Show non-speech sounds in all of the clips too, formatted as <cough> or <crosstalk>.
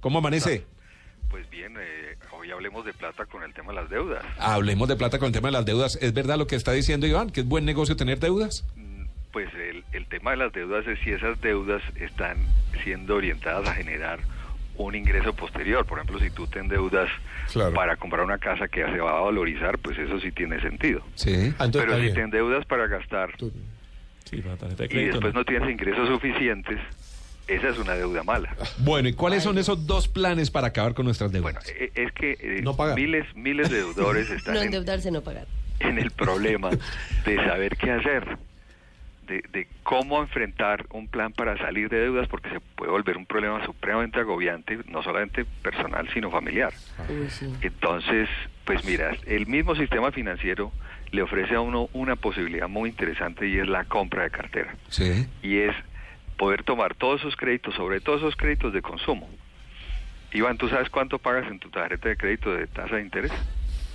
¿Cómo amanece? pues bien, eh, hoy hablemos de plata con el tema de las deudas. Hablemos de plata con el tema de las deudas. ¿Es verdad lo que está diciendo Iván, que es buen negocio tener deudas? Mm, Pues el, el tema de las deudas es si esas deudas están siendo orientadas a generar un ingreso posterior. Por ejemplo, si tú te endeudas Claro. para comprar una casa que se va a valorizar, pues eso sí tiene sentido. Sí. Ah, entonces Pero si te endeudas para gastar Sí, para y después no tienes ingresos suficientes, esa es una deuda mala. Bueno, ¿y cuáles son esos dos planes para acabar con nuestras Bueno, deudas? eh, es que eh, No pagar. miles, miles de deudores <laughs> están No en, no pagar. en el problema de saber qué hacer, de, de cómo enfrentar un plan para salir de deudas, porque se puede volver un problema supremamente agobiante, no solamente personal, sino familiar. Sí. Entonces, pues mira, el mismo sistema financiero le ofrece a uno una posibilidad muy interesante y es la compra de cartera. Sí. Y es poder tomar todos esos créditos, sobre todo esos créditos de consumo. Iván, ¿tú sabes cuánto pagas en tu tarjeta de crédito de tasa de interés?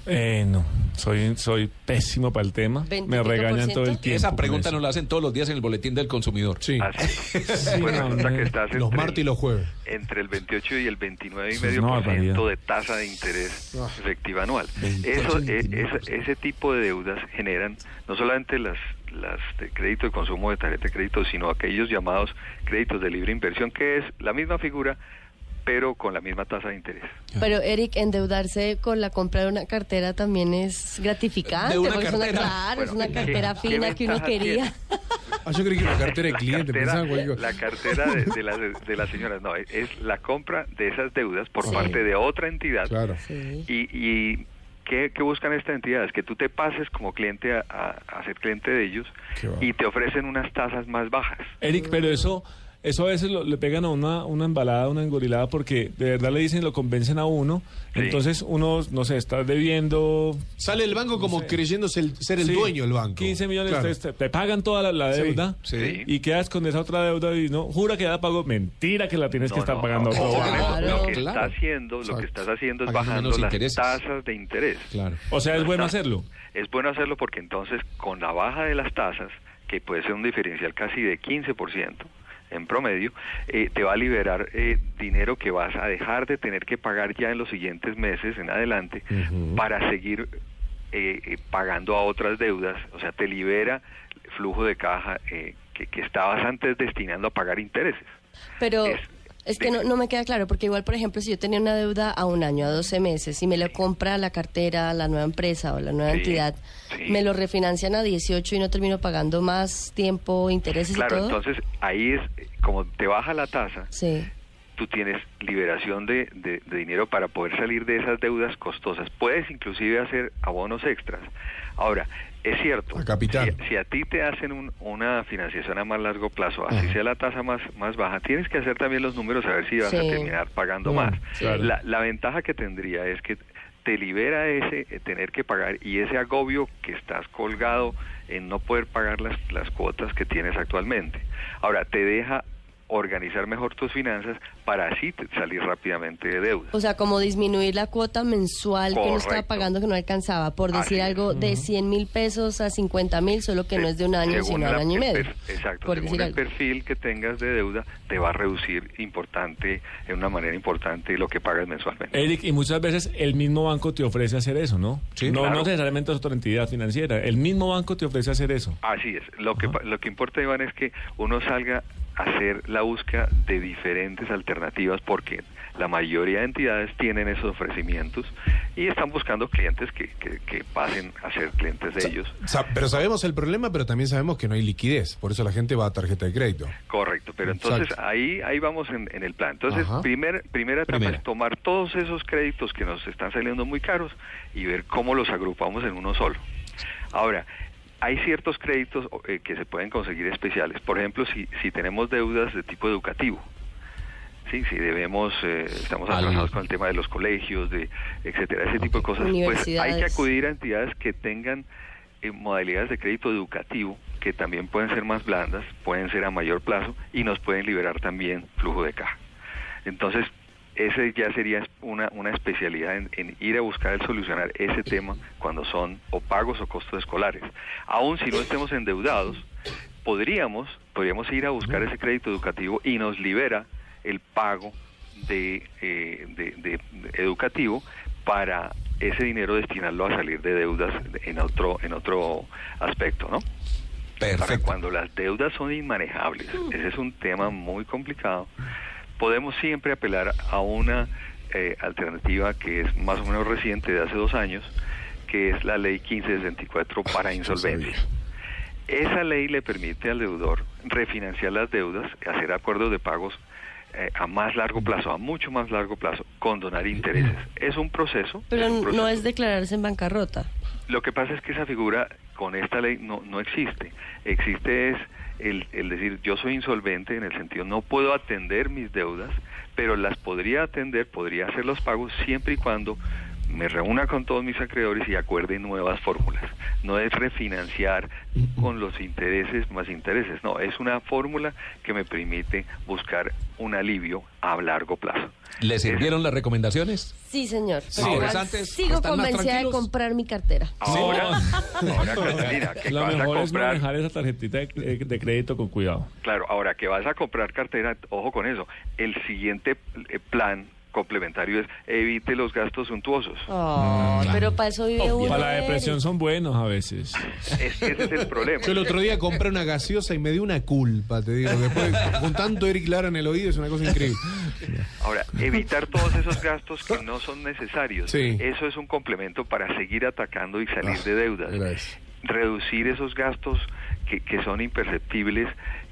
Eh, no, soy, soy pésimo para el tema. Me 25%. regañan todo el tiempo. Esa pregunta nos la hacen todos los días en el boletín del consumidor. Sí. <laughs> No, no. que estás Los martes y los jueves. entre el 28 y el 29 y Eso es medio una por ciento barbaridad. de tasa de interés Ah. efectiva anual. 28 Eso, eh, 29%. ese, ese tipo de deudas generan no solamente las las de crédito de consumo de tarjeta de crédito, sino aquellos llamados créditos de libre inversión, que es la misma figura, pero con la misma tasa de interés. Pero Eric, endeudarse con la compra de una cartera también es gratificante. De una porque cartera. Es una, claro, es una ¿qué- cartera qué fina que uno quería. <laughs> Ah, yo creí que una cartera de cliente, cartera, pensaba la cartera de, de, las, <laughs> de las señoras, no, es la compra de esas deudas por Sí. parte de otra entidad. Claro. Sí. Y, y ¿qué, qué buscan estas entidades? Que tú te pases como cliente a, a- a ser cliente de ellos y te ofrecen unas tasas más bajas. Eric, pero eso, eso a veces lo- le pegan a una, una embalada, una engorilada, porque de verdad le dicen, lo convencen a uno. Sí. Entonces uno, no sé, está debiendo Sale el banco como sé. creyéndose el- ser el Sí, dueño del banco. 15 millones, Claro. te, te pagan toda la, deuda sí. y quedas con esa otra deuda y no, jura que ya la pagó. Mentira que la tienes que No, estar no, pagando Claro. Lo que Claro. está haciendo, lo que estás haciendo es Pagando bajando las intereses. tasas de interés. Claro. O sea, es bueno hacerlo. Es bueno hacerlo porque entonces con la baja de las tasas, que puede ser un diferencial casi de 15% en promedio, eh, te va a liberar eh, dinero que vas a dejar de tener que pagar ya en los siguientes meses en adelante para seguir eh, eh, pagando a otras deudas, o sea, te libera flujo de caja eh, que, que estabas antes destinando a pagar intereses. Pero Es- es que no, no me queda claro, porque igual, por ejemplo, si yo tenía una deuda a un año, a 12 meses, y me lo compra la cartera, la nueva empresa o la nueva Sí, entidad, sí. me lo refinancian a 18 y no termino pagando más tiempo, intereses Claro, y todo. entonces ahí es, como te baja la tasa, Sí. Tú tienes liberación de, de- de dinero para poder salir de esas deudas costosas. Puedes inclusive hacer abonos extras. Ahora, es cierto, A capital. Si, si a ti te hacen un- una financiación a más largo plazo, así Ajá. sea la tasa más, más baja, tienes que hacer también los números a ver si vas a terminar pagando Mm, más. claro. La, la ventaja que tendría es que te libera ese eh, tener que pagar y ese agobio que estás colgado en no poder pagar las, las cuotas que tienes actualmente. Ahora, te deja organizar mejor tus finanzas para así te- salir rápidamente de deuda. O sea, como disminuir la cuota mensual que uno estaba pagando que no alcanzaba, por decir Así algo de 100 mil pesos a 50 mil, solo que no es de un año, sino de un año y medio. exacto, por según decir el algo. perfil que tengas de deuda, te va a reducir importante, en una manera importante, lo que pagas mensualmente. Eric, y muchas veces el mismo banco te ofrece hacer eso, ¿no? Sí, no, claro. no necesariamente es otra entidad financiera. El mismo banco te ofrece hacer eso. Así es. Lo que, lo que importa, Iván, es que uno salga a hacer la búsqueda de diferentes alternativas porque la mayoría de entidades tienen esos ofrecimientos y están buscando clientes que, que, que pasen a ser clientes de ellos. Sa- pero sabemos el problema, pero también sabemos que no hay liquidez. Por eso la gente va a tarjeta de crédito. Correcto, pero entonces Exacto. ahí ahí vamos en, en el plan. Entonces, Ajá. primer, primera etapa Primera. es tomar todos esos créditos que nos están saliendo muy caros y ver cómo los agrupamos en uno solo. Ahora, hay ciertos créditos eh, que se pueden conseguir especiales. Por ejemplo, si, si tenemos deudas de tipo educativo. Sí, si debemos, eh, estamos atrasados con el tema de los colegios, de etcétera, ese tipo de cosas, pues hay que acudir a entidades que tengan eh, modalidades de crédito educativo que también pueden ser más blandas, pueden ser a mayor plazo y nos pueden liberar también flujo de caja. Entonces, ese ya sería una, una especialidad en, en ir a buscar el solucionar ese tema cuando son o pagos o costos escolares. Aún si no estemos endeudados, podríamos, podríamos ir a buscar ese crédito educativo y nos libera el pago de, eh, de- de- educativo para ese dinero destinarlo a salir de deudas en otro en otro aspecto, ¿no? Para Perfecto. cuando las deudas son inmanejables, ese es un tema muy complicado, podemos siempre apelar a una eh, alternativa que es más o menos reciente, de hace dos años, que es la ley 1564 para insolvencia. Esa ley le permite al deudor refinanciar las deudas, hacer acuerdos de pagos eh, a más largo plazo, a mucho más largo plazo, condonar intereses. Es un proceso. Pero es un no es declararse en bancarrota. Lo que pasa es que esa figura con esta ley no, no existe. Existe es el, el decir yo soy insolvente en el sentido no puedo atender mis deudas, pero las podría atender, podría hacer los pagos siempre y cuando me reúna con todos mis acreedores y acuerde nuevas fórmulas. No es refinanciar con los intereses más intereses, no, es una fórmula que me permite buscar un alivio a largo plazo. ¿Le sirvieron las recomendaciones? Sí, señor. Sí, Pero antes, sigo ¿están más convencida de comprar mi cartera. Ahora, ahora Catalina, que Lo vas a mejor es comprar manejar esa tarjetita de, de crédito con cuidado. Claro, ahora que vas a comprar cartera, ojo con eso. El siguiente eh, plan complementario es evite los gastos suntuosos. Oh, Pero para eso vive uno. Para la depresión son buenos a veces. Es que ese es el problema. Yo el otro día compré una gaseosa y me dio una culpa, te digo. Después, con tanto Eric Lara en el oído es una cosa increíble. Ahora, evitar todos esos gastos que no son necesarios. Sí. Eso es un complemento para seguir atacando y salir Ah, de deudas. eso. Reducir esos gastos que, que son imperceptibles,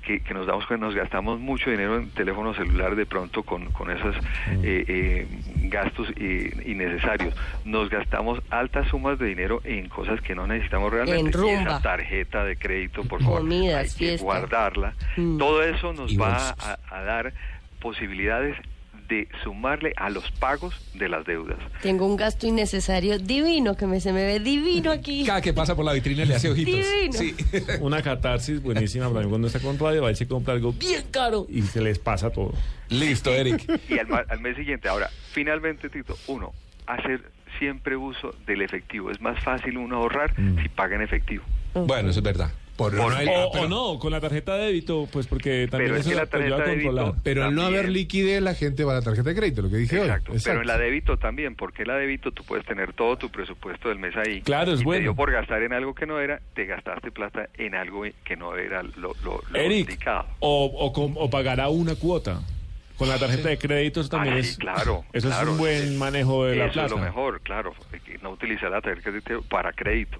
que, que nos damos cuenta, nos gastamos mucho dinero en teléfono celular de pronto con, con esos Mm. eh, eh, gastos eh, innecesarios. Nos gastamos altas sumas de dinero en cosas que no necesitamos realmente. En Y rumba. esa tarjeta de crédito, por favor, Comidas, hay que guardarla. Mm. Todo eso nos Y va a, a dar posibilidades de sumarle a los pagos de las deudas. Tengo un gasto innecesario divino que me, se me ve divino aquí. <laughs> Cada que pasa por la vitrina le hace ojitos. Divino. Sí. <laughs> Una catarsis buenísima también cuando está con radio, va y se compra algo bien caro y se les pasa todo. Listo, Eric. Y al, mes siguiente, ahora, finalmente, Tito, uno, hacer siempre uso del efectivo. Es más fácil uno ahorrar si paga en efectivo. Bueno, eso es verdad. Por, Por- no hay- O, pero, o no, con la tarjeta de débito, pues porque también Pero es que la tarjeta de controlar. débito- pero al no haber liquidez, la gente va a la tarjeta de crédito, lo que dije Exacto. hoy. Pero en la débito también, porque la débito tú puedes tener todo tu presupuesto del mes ahí. Claro, es y bueno. Te dio por gastar en algo que no era, te gastaste plata en algo que no era lo, lo, lo Eric, indicado. o, o, o pagará una cuota. Con la tarjeta de crédito eso también Ah, es... claro, Eso claro. es un buen manejo de la Eso plata. es lo mejor, claro. No utilizar la tarjeta de crédito para crédito.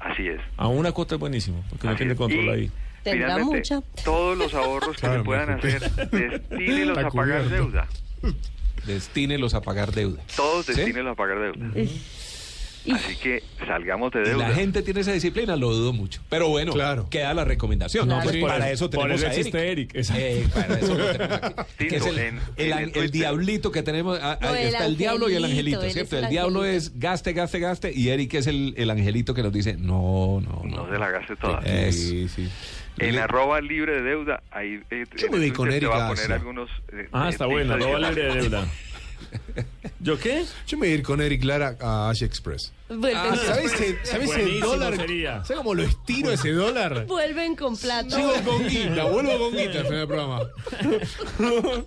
Así es. A una cuota es buenísimo, porque no tiene control Y, ahí. Tendrá finalmente, mucha. Todos los ahorros que Claro, se puedan hacer, <laughs> destínelos a pagar deuda. Destínelos a pagar deuda. Todos ¿Sí? destínelos a pagar deuda. Así que salgamos de Y deuda. la gente tiene esa disciplina, lo dudo mucho. Pero bueno, Claro. queda la recomendación. Claro. Pues Sí. para eso tenemos a Eric. Eric. Eh, para eso lo tenemos aquí. Tito, <laughs> Que es el, en- el en an- el el Twitter. diablito que tenemos. ah, No, el está el diablo y el angelito, ¿cierto? El, el diablo es gaste, gaste, gaste. Y Eric es el, el angelito que nos dice: No, no, no. No se la gaste toda. Sí, sí. En Le- arroba libre de deuda, ahí eh, Yo en me voy con Twitter te Erika va a poner algunos. eh, Ah, eh, está tips buena, no adicionales. libre de deuda. <laughs> ¿Yo qué? Yo me voy a ir con Eric Lara a Asia Express. Vuelven, Ah, ¿Sabes, ese, ¿sabes el Buenísimo dólar? sería. ¿Sabes cómo lo estiro ese dólar? vuelven con plata. Sigo con guita, vuelvo con guita al final del programa. <laughs>